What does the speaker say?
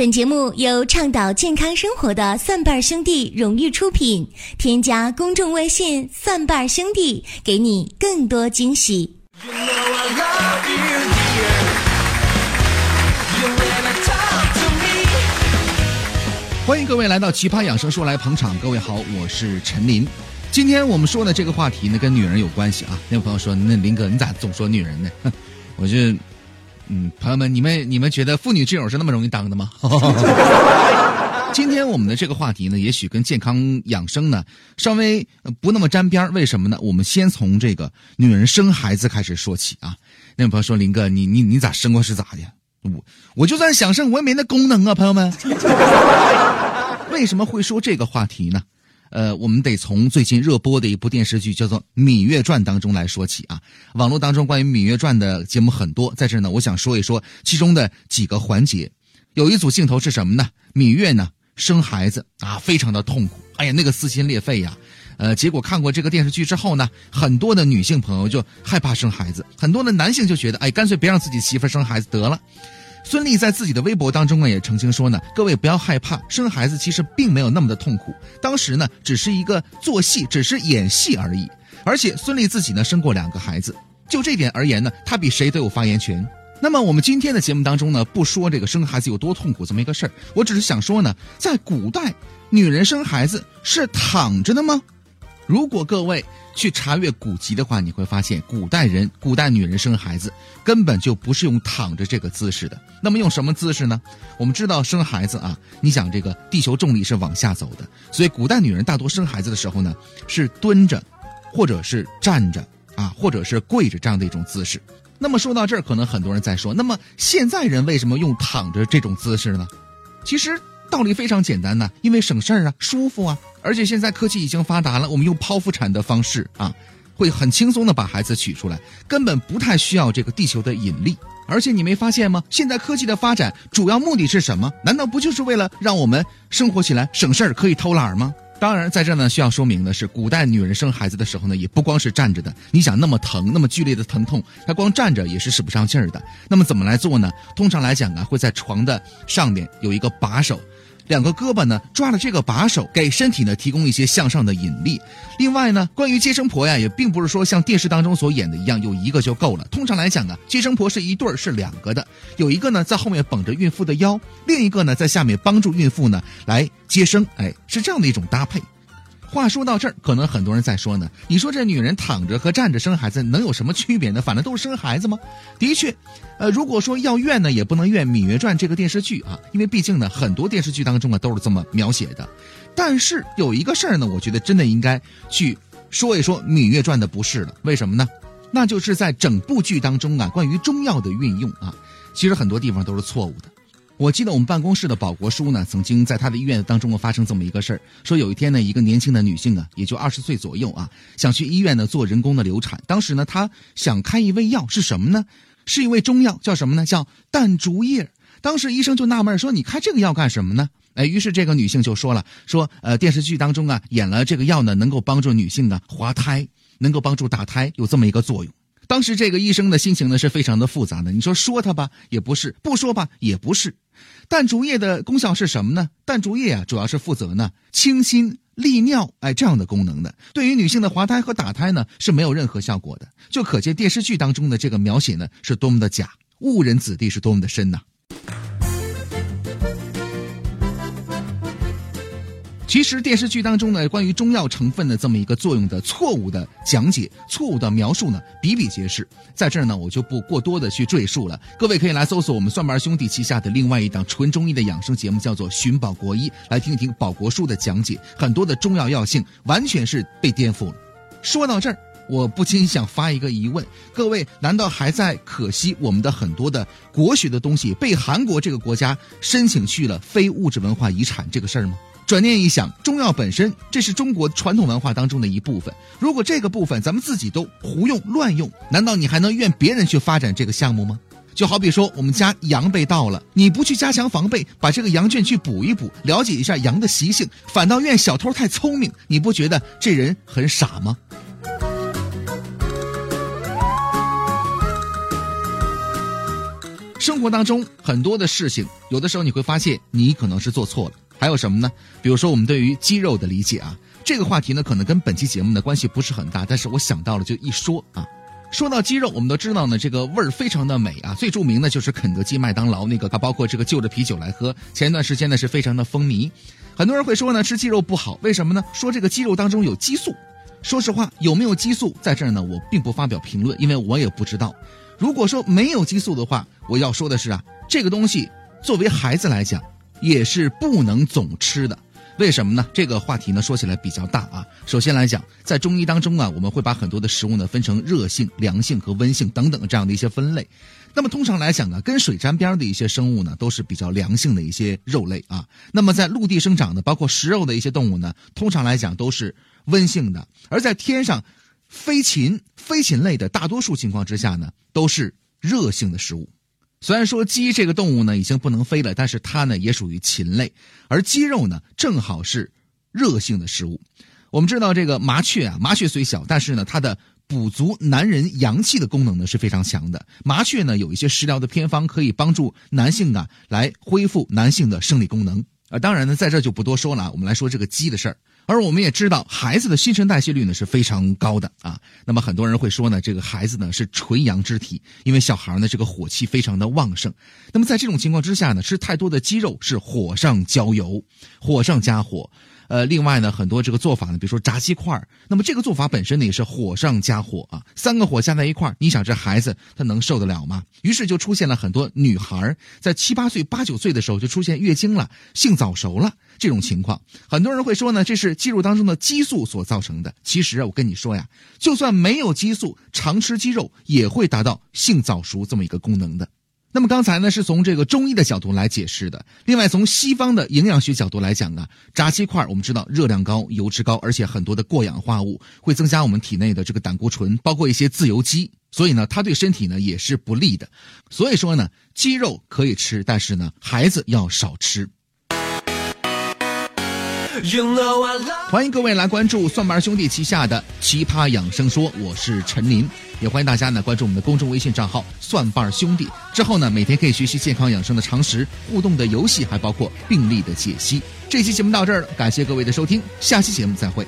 本节目由倡导健康生活的蒜瓣兄弟荣誉出品。添加公众微信“蒜瓣兄弟”，给你更多惊喜。欢迎各位来到《奇葩养生说》来捧场。各位好，我是陈林。今天我们说的这个话题呢，跟女人有关系啊。那位朋友说：“那林哥，你咋总说女人呢？” 我就。嗯，朋友们，你们你们觉得妇女之友是那么容易当的吗？今天我们的这个话题呢，也许跟健康养生呢稍微不那么沾边为什么呢？我们先从这个女人生孩子开始说起啊。那位朋友说：“林哥，你你你咋生过是咋的？我我就算想生，我也没那功能啊。”朋友们，为什么会说这个话题呢？呃，我们得从最近热播的一部电视剧叫做《芈月传》当中来说起啊。网络当中关于《芈月传》的节目很多，在这呢，我想说一说其中的几个环节。有一组镜头是什么呢？芈月呢生孩子啊，非常的痛苦，哎呀，那个撕心裂肺呀。呃，结果看过这个电视剧之后呢，很多的女性朋友就害怕生孩子，很多的男性就觉得，哎，干脆别让自己媳妇生孩子得了。孙俪在自己的微博当中呢，也澄清说呢，各位不要害怕，生孩子其实并没有那么的痛苦，当时呢只是一个做戏，只是演戏而已。而且孙俪自己呢生过两个孩子，就这点而言呢，她比谁都有发言权。那么我们今天的节目当中呢，不说这个生孩子有多痛苦这么一个事儿，我只是想说呢，在古代，女人生孩子是躺着的吗？如果各位去查阅古籍的话，你会发现古代人、古代女人生孩子根本就不是用躺着这个姿势的。那么用什么姿势呢？我们知道生孩子啊，你想这个地球重力是往下走的，所以古代女人大多生孩子的时候呢，是蹲着，或者是站着啊，或者是跪着这样的一种姿势。那么说到这儿，可能很多人在说，那么现在人为什么用躺着这种姿势呢？其实。道理非常简单呐，因为省事儿啊，舒服啊，而且现在科技已经发达了，我们用剖腹产的方式啊，会很轻松的把孩子取出来，根本不太需要这个地球的引力。而且你没发现吗？现在科技的发展主要目的是什么？难道不就是为了让我们生活起来省事儿，可以偷懒吗？当然，在这呢需要说明的是，古代女人生孩子的时候呢，也不光是站着的。你想那么疼，那么剧烈的疼痛，她光站着也是使不上劲儿的。那么怎么来做呢？通常来讲啊，会在床的上面有一个把手。两个胳膊呢抓着这个把手，给身体呢提供一些向上的引力。另外呢，关于接生婆呀，也并不是说像电视当中所演的一样，有一个就够了。通常来讲呢，接生婆是一对儿，是两个的，有一个呢在后面绷着孕妇的腰，另一个呢在下面帮助孕妇呢来接生。哎，是这样的一种搭配。话说到这儿，可能很多人在说呢。你说这女人躺着和站着生孩子能有什么区别呢？反正都是生孩子吗？的确，呃，如果说要怨呢，也不能怨《芈月传》这个电视剧啊，因为毕竟呢，很多电视剧当中啊都是这么描写的。但是有一个事儿呢，我觉得真的应该去说一说《芈月传》的不是了。为什么呢？那就是在整部剧当中啊，关于中药的运用啊，其实很多地方都是错误的。我记得我们办公室的保国叔呢，曾经在他的医院当中发生这么一个事儿，说有一天呢，一个年轻的女性啊，也就二十岁左右啊，想去医院呢做人工的流产。当时呢，她想开一味药，是什么呢？是一味中药，叫什么呢？叫淡竹叶。当时医生就纳闷说：“你开这个药干什么呢？”哎，于是这个女性就说了：“说呃，电视剧当中啊，演了这个药呢，能够帮助女性呢滑胎，能够帮助打胎，有这么一个作用。”当时这个医生的心情呢是非常的复杂的。你说说他吧也不是，不说吧也不是。淡竹叶的功效是什么呢？淡竹叶啊，主要是负责呢清心利尿，哎这样的功能的。对于女性的滑胎和打胎呢是没有任何效果的。就可见电视剧当中的这个描写呢是多么的假，误人子弟是多么的深呐。其实电视剧当中呢，关于中药成分的这么一个作用的错误的讲解、错误的描述呢，比比皆是。在这儿呢，我就不过多的去赘述了。各位可以来搜索我们蒜瓣兄弟旗下的另外一档纯中医的养生节目，叫做《寻宝国医》，来听一听宝国叔的讲解。很多的中药药性完全是被颠覆了。说到这儿，我不禁想发一个疑问：各位难道还在可惜我们的很多的国学的东西被韩国这个国家申请去了非物质文化遗产这个事儿吗？转念一想，中药本身这是中国传统文化当中的一部分。如果这个部分咱们自己都胡用乱用，难道你还能怨别人去发展这个项目吗？就好比说，我们家羊被盗了，你不去加强防备，把这个羊圈去补一补，了解一下羊的习性，反倒怨小偷太聪明，你不觉得这人很傻吗？生活当中很多的事情，有的时候你会发现你可能是做错了。还有什么呢？比如说我们对于肌肉的理解啊，这个话题呢可能跟本期节目的关系不是很大，但是我想到了就一说啊。说到鸡肉，我们都知道呢，这个味儿非常的美啊。最著名的就是肯德基、麦当劳那个，它包括这个就着啤酒来喝。前一段时间呢是非常的风靡，很多人会说呢吃鸡肉不好，为什么呢？说这个鸡肉当中有激素。说实话，有没有激素在这儿呢？我并不发表评论，因为我也不知道。如果说没有激素的话，我要说的是啊，这个东西作为孩子来讲，也是不能总吃的。为什么呢？这个话题呢说起来比较大啊。首先来讲，在中医当中啊，我们会把很多的食物呢分成热性、凉性和温性等等这样的一些分类。那么通常来讲啊，跟水沾边的一些生物呢，都是比较凉性的一些肉类啊。那么在陆地生长的，包括食肉的一些动物呢，通常来讲都是温性的。而在天上飞禽、飞禽类的大多数情况之下呢，都是热性的食物。虽然说鸡这个动物呢已经不能飞了，但是它呢也属于禽类，而鸡肉呢正好是热性的食物。我们知道这个麻雀啊，麻雀虽小，但是呢它的补足男人阳气的功能呢是非常强的。麻雀呢有一些食疗的偏方可以帮助男性啊来恢复男性的生理功能。啊，当然呢在这就不多说了，我们来说这个鸡的事儿。而我们也知道，孩子的新陈代谢率呢是非常高的啊。那么很多人会说呢，这个孩子呢是纯阳之体，因为小孩呢这个火气非常的旺盛。那么在这种情况之下呢，吃太多的鸡肉是火上浇油，火上加火。呃，另外呢，很多这个做法呢，比如说炸鸡块那么这个做法本身呢也是火上加火啊，三个火加在一块你想这孩子他能受得了吗？于是就出现了很多女孩在七八岁、八九岁的时候就出现月经了、性早熟了这种情况。很多人会说呢，这是肌肉当中的激素所造成的。其实啊，我跟你说呀，就算没有激素，常吃鸡肉也会达到性早熟这么一个功能的。那么刚才呢是从这个中医的角度来解释的，另外从西方的营养学角度来讲啊，炸鸡块我们知道热量高、油脂高，而且很多的过氧化物会增加我们体内的这个胆固醇，包括一些自由基，所以呢它对身体呢也是不利的。所以说呢，鸡肉可以吃，但是呢孩子要少吃。欢迎各位来关注蒜瓣兄弟旗下的奇葩养生说，我是陈林，也欢迎大家呢关注我们的公众微信账号蒜瓣兄弟。之后呢，每天可以学习健康养生的常识、互动的游戏，还包括病例的解析。这期节目到这儿了，感谢各位的收听，下期节目再会。